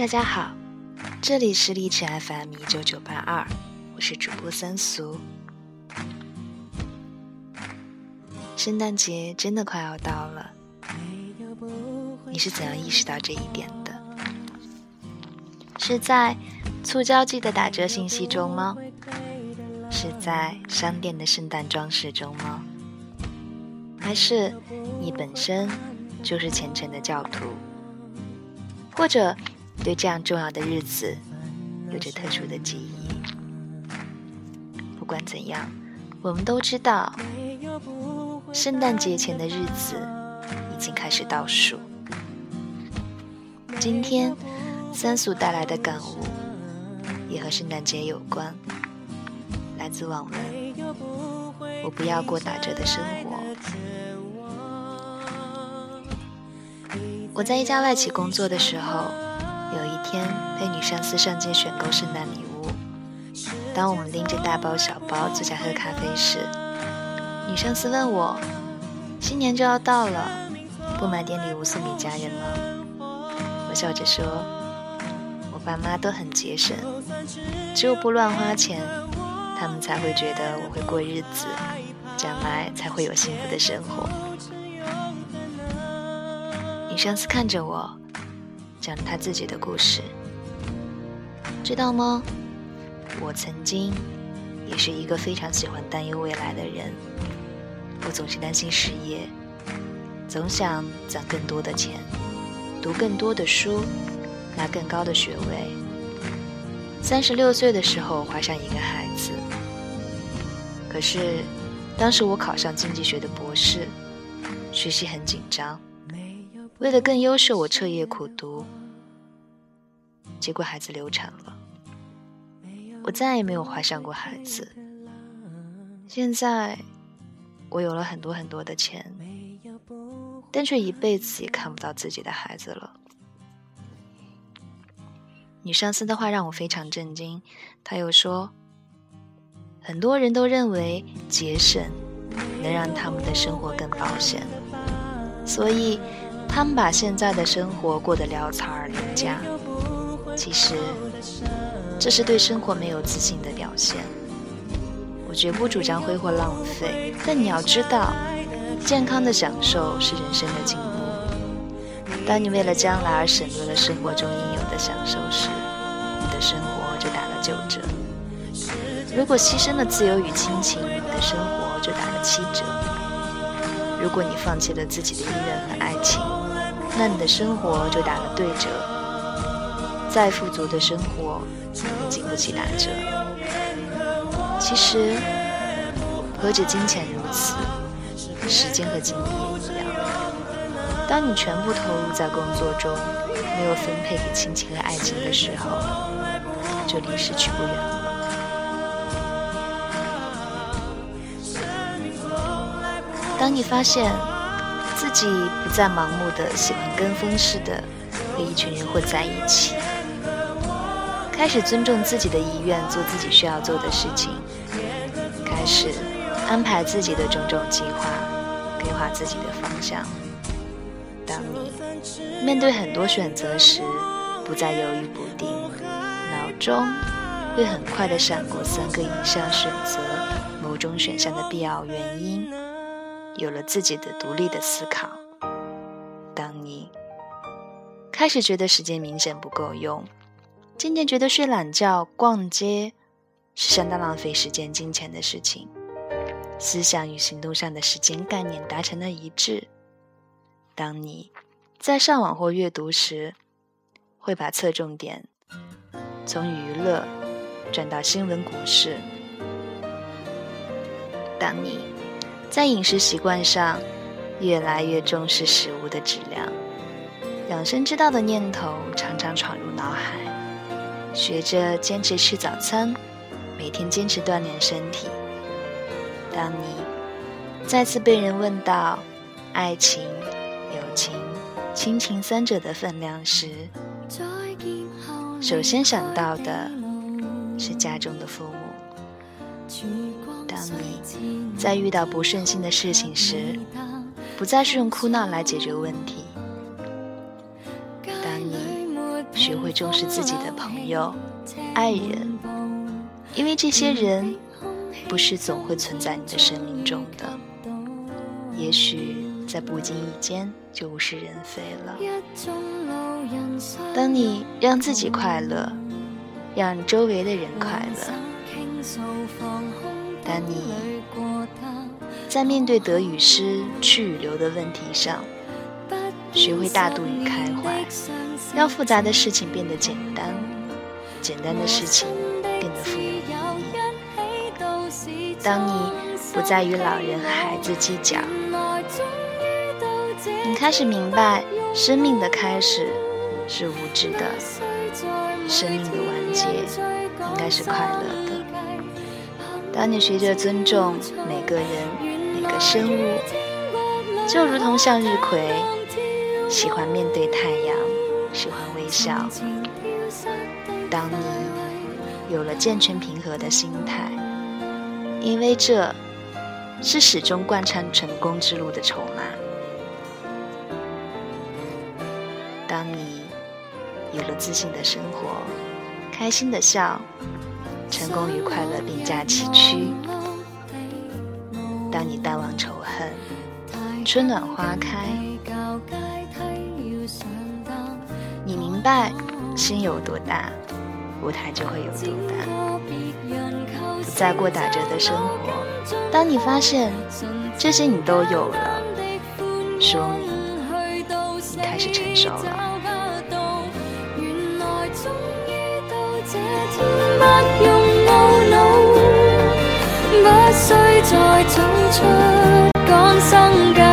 大家好，这里是荔枝 FM 一九九八二，我是主播三俗。圣诞节真的快要到了，你是怎样意识到这一点的？是在促销季的打折信息中吗？是在商店的圣诞装饰中吗？还是你本身就是虔诚的教徒，或者？对这样重要的日子，有着特殊的记忆。不管怎样，我们都知道，圣诞节前的日子已经开始倒数。今天，三叔带来的感悟也和圣诞节有关，来自网文。我不要过打折的生活。我在一家外企工作的时候。有一天，陪女上司上街选购圣诞礼物。当我们拎着大包小包坐下喝咖啡时，女上司问我：“新年就要到了，不买点礼物送给家人吗？”我笑着说：“我爸妈都很节省，只有不乱花钱，他们才会觉得我会过日子，将来才会有幸福的生活。”女上司看着我。讲他自己的故事，知道吗？我曾经也是一个非常喜欢担忧未来的人。我总是担心失业，总想攒更多的钱，读更多的书，拿更高的学位。三十六岁的时候怀上一个孩子。可是，当时我考上经济学的博士，学习很紧张。为了更优秀，我彻夜苦读，结果孩子流产了。我再也没有怀上过孩子。现在，我有了很多很多的钱，但却一辈子也看不到自己的孩子了。女上司的话让我非常震惊。她又说，很多人都认为节省能让他们的生活更保险，所以。他们把现在的生活过得潦草而廉价，其实这是对生活没有自信的表现。我绝不主张挥霍浪费，但你要知道，健康的享受是人生的进步。当你为了将来而省略了生活中应有的享受时，你的生活就打了九折。如果牺牲了自由与亲情，你的生活就打了七折。如果你放弃了自己的意愿和爱情，那你的生活就打了对折。再富足的生活也经不起打折。其实，何止金钱如此，时间和精力也一样。当你全部投入在工作中，没有分配给亲情和爱情的时候，就离失去不远了。当你发现自己不再盲目的喜欢跟风似的和一群人混在一起，开始尊重自己的意愿，做自己需要做的事情，开始安排自己的种种计划，规划自己的方向。当你面对很多选择时，不再犹豫不定，脑中会很快的闪过三个以上选择某种选项的必要原因。有了自己的独立的思考，当你开始觉得时间明显不够用，渐渐觉得睡懒觉、逛街是相当浪费时间、金钱的事情，思想与行动上的时间概念达成了一致。当你在上网或阅读时，会把侧重点从娱乐转到新闻、股市。当你。在饮食习惯上，越来越重视食物的质量，养生之道的念头常常闯入脑海，学着坚持吃早餐，每天坚持锻炼身体。当你再次被人问到爱情、友情、亲情三者的分量时，首先想到的是家中的父母。当你在遇到不顺心的事情时，不再是用哭闹来解决问题；当你学会重视自己的朋友、爱人，因为这些人不是总会存在你的生命中的，也许在不经意间就物是人非了。当你让自己快乐，让周围的人快乐，当你在面对得与失、去与留的问题上，学会大度与开怀。让复杂的事情变得简单，简单的事情变得富有意义。当你不再与老人和孩子计较，你开始明白，生命的开始是无知的，生命的完结应该是快乐。当你学着尊重每个人、每个生物，就如同向日葵，喜欢面对太阳。喜欢微笑。当你有了健全平和的心态，因为这是始终贯穿成功之路的筹码。当你有了自信的生活，开心的笑，成功与快乐并驾齐驱。当你淡忘仇恨，春暖花开。你明白，心有多大，舞台就会有多大。不再过打折的生活。当你发现这些你都有了，说明你开始成熟了。原来终于到这天不需再走出讲生计。